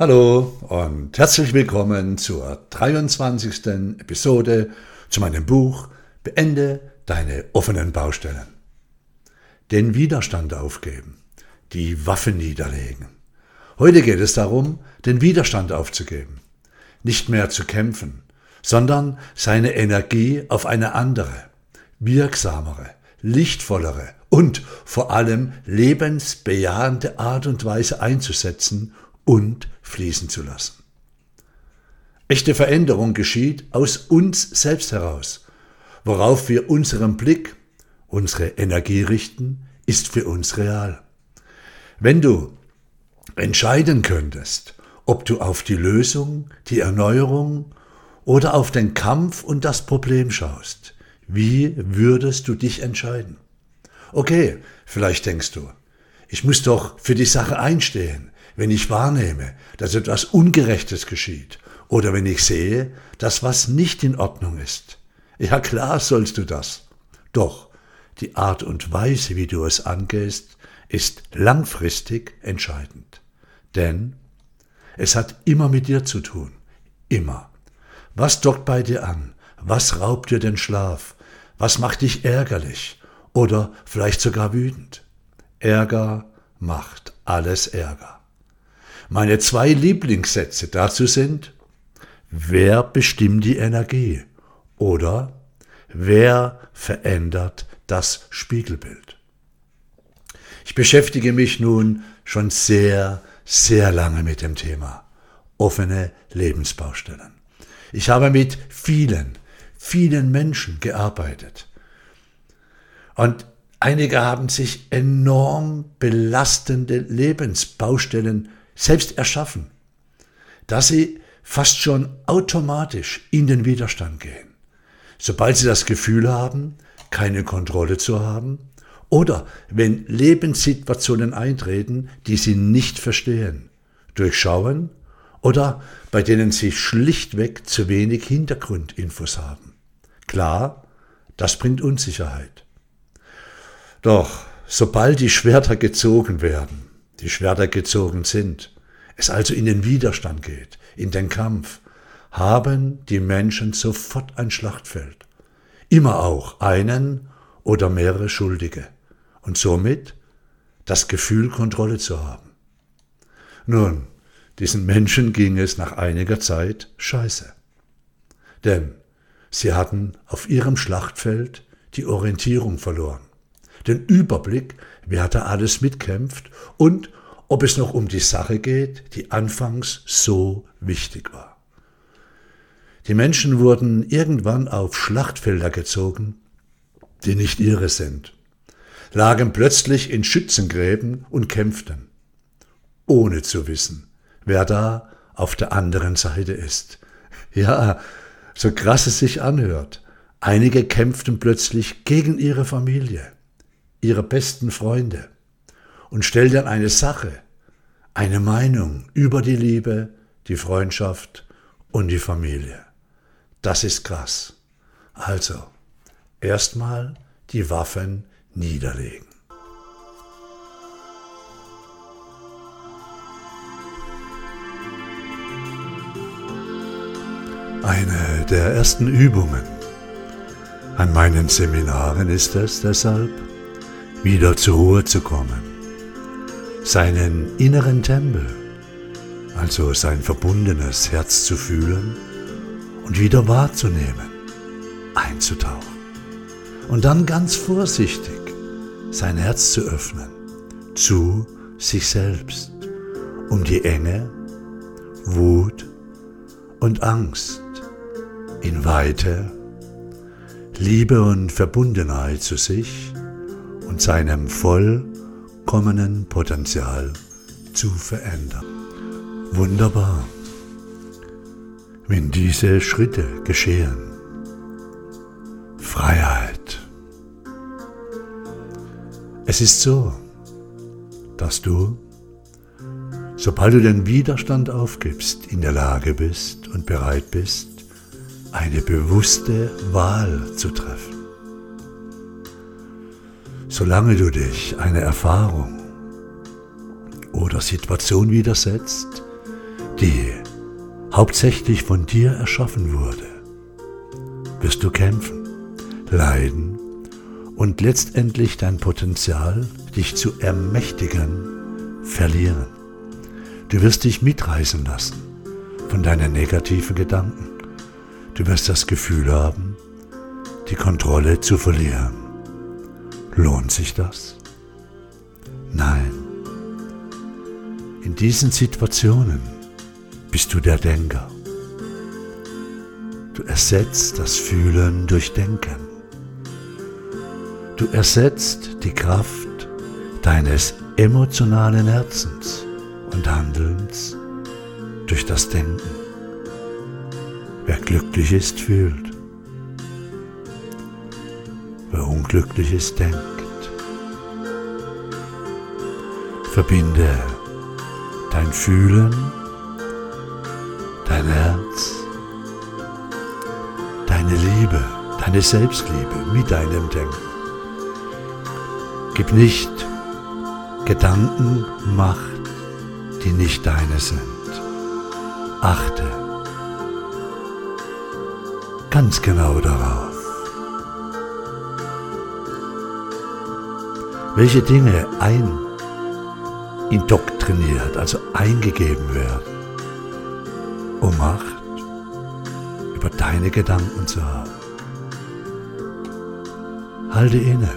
Hallo und herzlich willkommen zur 23. Episode zu meinem Buch Beende deine offenen Baustellen. Den Widerstand aufgeben, die Waffen niederlegen. Heute geht es darum, den Widerstand aufzugeben, nicht mehr zu kämpfen, sondern seine Energie auf eine andere, wirksamere, lichtvollere und vor allem lebensbejahende Art und Weise einzusetzen und fließen zu lassen. Echte Veränderung geschieht aus uns selbst heraus. Worauf wir unseren Blick, unsere Energie richten, ist für uns real. Wenn du entscheiden könntest, ob du auf die Lösung, die Erneuerung oder auf den Kampf und das Problem schaust, wie würdest du dich entscheiden? Okay, vielleicht denkst du, ich muss doch für die Sache einstehen, wenn ich wahrnehme, dass etwas Ungerechtes geschieht oder wenn ich sehe, dass was nicht in Ordnung ist. Ja klar sollst du das. Doch die Art und Weise, wie du es angehst, ist langfristig entscheidend. Denn es hat immer mit dir zu tun. Immer. Was dockt bei dir an? Was raubt dir den Schlaf? Was macht dich ärgerlich? Oder vielleicht sogar wütend? Ärger macht alles Ärger. Meine zwei Lieblingssätze dazu sind, wer bestimmt die Energie oder wer verändert das Spiegelbild. Ich beschäftige mich nun schon sehr, sehr lange mit dem Thema offene Lebensbaustellen. Ich habe mit vielen, vielen Menschen gearbeitet. Und einige haben sich enorm belastende Lebensbaustellen selbst erschaffen, dass sie fast schon automatisch in den Widerstand gehen. Sobald sie das Gefühl haben, keine Kontrolle zu haben, oder wenn Lebenssituationen eintreten, die sie nicht verstehen, durchschauen oder bei denen sie schlichtweg zu wenig Hintergrundinfos haben. Klar, das bringt Unsicherheit. Doch sobald die Schwerter gezogen werden, die Schwerter gezogen sind, es also in den Widerstand geht, in den Kampf, haben die Menschen sofort ein Schlachtfeld. Immer auch einen oder mehrere Schuldige und somit das Gefühl, Kontrolle zu haben. Nun, diesen Menschen ging es nach einiger Zeit scheiße. Denn sie hatten auf ihrem Schlachtfeld die Orientierung verloren den Überblick, wer da alles mitkämpft und ob es noch um die Sache geht, die anfangs so wichtig war. Die Menschen wurden irgendwann auf Schlachtfelder gezogen, die nicht ihre sind, lagen plötzlich in Schützengräben und kämpften, ohne zu wissen, wer da auf der anderen Seite ist. Ja, so krass es sich anhört, einige kämpften plötzlich gegen ihre Familie ihre besten Freunde und stellt dann eine Sache, eine Meinung über die Liebe, die Freundschaft und die Familie. Das ist krass. Also, erstmal die Waffen niederlegen. Eine der ersten Übungen an meinen Seminaren ist es deshalb, wieder zur Ruhe zu kommen, seinen inneren Tempel, also sein verbundenes Herz zu fühlen und wieder wahrzunehmen, einzutauchen. Und dann ganz vorsichtig sein Herz zu öffnen zu sich selbst, um die Enge, Wut und Angst in Weite, Liebe und Verbundenheit zu sich und seinem vollkommenen Potenzial zu verändern. Wunderbar, wenn diese Schritte geschehen. Freiheit. Es ist so, dass du, sobald du den Widerstand aufgibst, in der Lage bist und bereit bist, eine bewusste Wahl zu treffen solange du dich einer Erfahrung oder Situation widersetzt, die hauptsächlich von dir erschaffen wurde, wirst du kämpfen, leiden und letztendlich dein Potenzial, dich zu ermächtigen, verlieren. Du wirst dich mitreißen lassen von deinen negativen Gedanken. Du wirst das Gefühl haben, die Kontrolle zu verlieren. Lohnt sich das? Nein. In diesen Situationen bist du der Denker. Du ersetzt das Fühlen durch Denken. Du ersetzt die Kraft deines emotionalen Herzens und Handelns durch das Denken. Wer glücklich ist, fühlt. Wer unglücklich ist, denkt. Verbinde dein Fühlen, dein Herz, deine Liebe, deine Selbstliebe mit deinem Denken. Gib nicht Gedanken Macht, die nicht deine sind. Achte ganz genau darauf. Welche Dinge ein indoktriniert, also eingegeben werden, um Macht über deine Gedanken zu haben. Halte inne,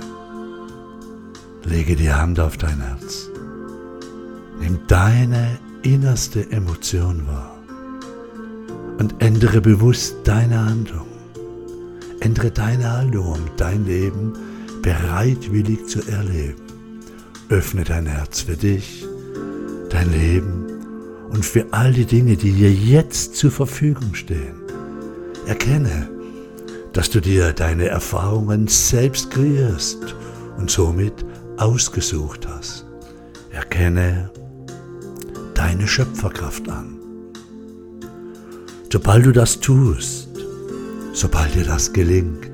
lege die Hand auf dein Herz, nimm deine innerste Emotion wahr und ändere bewusst deine Handlung. Ändere deine Haltung, um dein Leben bereitwillig zu erleben. Öffne dein Herz für dich, dein Leben und für all die Dinge, die dir jetzt zur Verfügung stehen. Erkenne, dass du dir deine Erfahrungen selbst kreierst und somit ausgesucht hast. Erkenne deine Schöpferkraft an. Sobald du das tust, sobald dir das gelingt,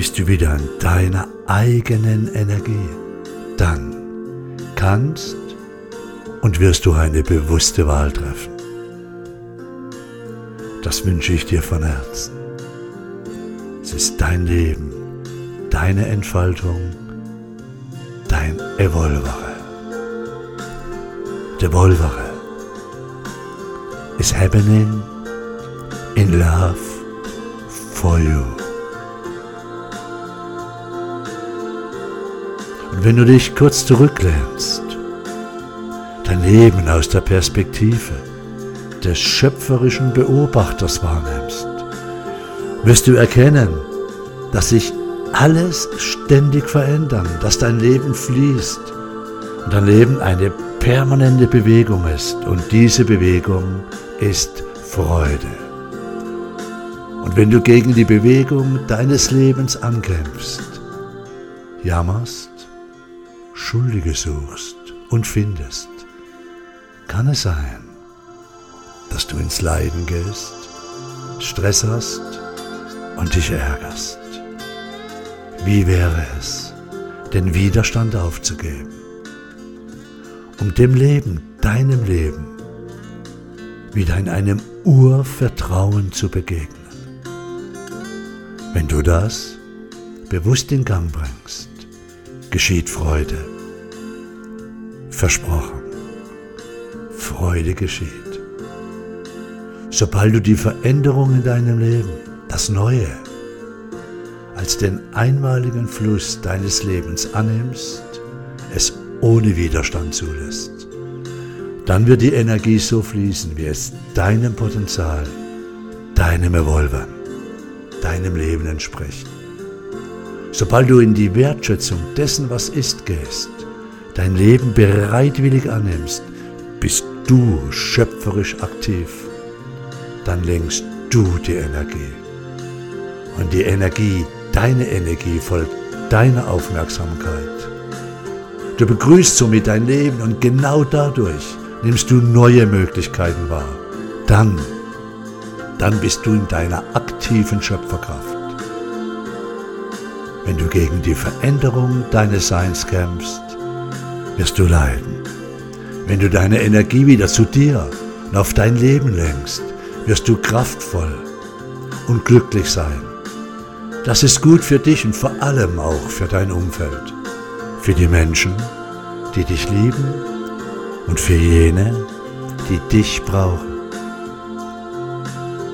bist du wieder in deiner eigenen Energie. Dann kannst und wirst du eine bewusste Wahl treffen. Das wünsche ich dir von Herzen. Es ist dein Leben, deine Entfaltung, dein Evolvere. Devolvere is happening in love for you. Wenn du dich kurz zurücklehnst, dein Leben aus der Perspektive des schöpferischen Beobachters wahrnimmst, wirst du erkennen, dass sich alles ständig verändern, dass dein Leben fließt und dein Leben eine permanente Bewegung ist und diese Bewegung ist Freude. Und wenn du gegen die Bewegung deines Lebens ankämpfst, jammerst, Schuldige suchst und findest, kann es sein, dass du ins Leiden gehst, Stress hast und dich ärgerst. Wie wäre es, den Widerstand aufzugeben, um dem Leben, deinem Leben, wieder in einem Urvertrauen zu begegnen? Wenn du das bewusst in Gang bringst, geschieht Freude. Versprochen. Freude geschieht. Sobald du die Veränderung in deinem Leben, das Neue, als den einmaligen Fluss deines Lebens annimmst, es ohne Widerstand zulässt, dann wird die Energie so fließen, wie es deinem Potenzial, deinem Evolvern, deinem Leben entspricht. Sobald du in die Wertschätzung dessen, was ist, gehst, dein Leben bereitwillig annimmst, bist du schöpferisch aktiv. Dann lenkst du die Energie. Und die Energie, deine Energie folgt deiner Aufmerksamkeit. Du begrüßt somit dein Leben und genau dadurch nimmst du neue Möglichkeiten wahr. Dann, dann bist du in deiner aktiven Schöpferkraft. Wenn du gegen die Veränderung deines Seins kämpfst, wirst du leiden. Wenn du deine Energie wieder zu dir und auf dein Leben lenkst, wirst du kraftvoll und glücklich sein. Das ist gut für dich und vor allem auch für dein Umfeld, für die Menschen, die dich lieben und für jene, die dich brauchen.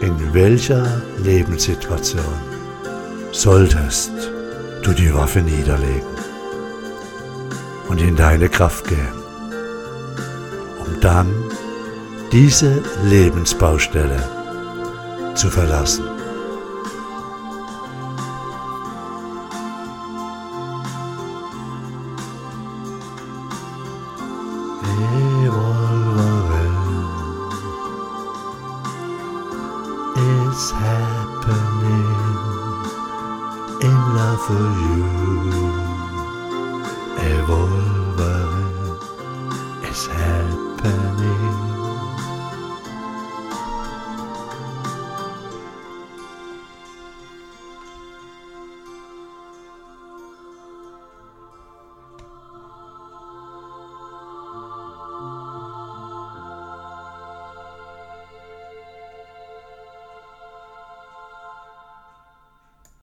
In welcher Lebenssituation solltest du die Waffe niederlegen und in deine Kraft gehen, um dann diese Lebensbaustelle zu verlassen. In love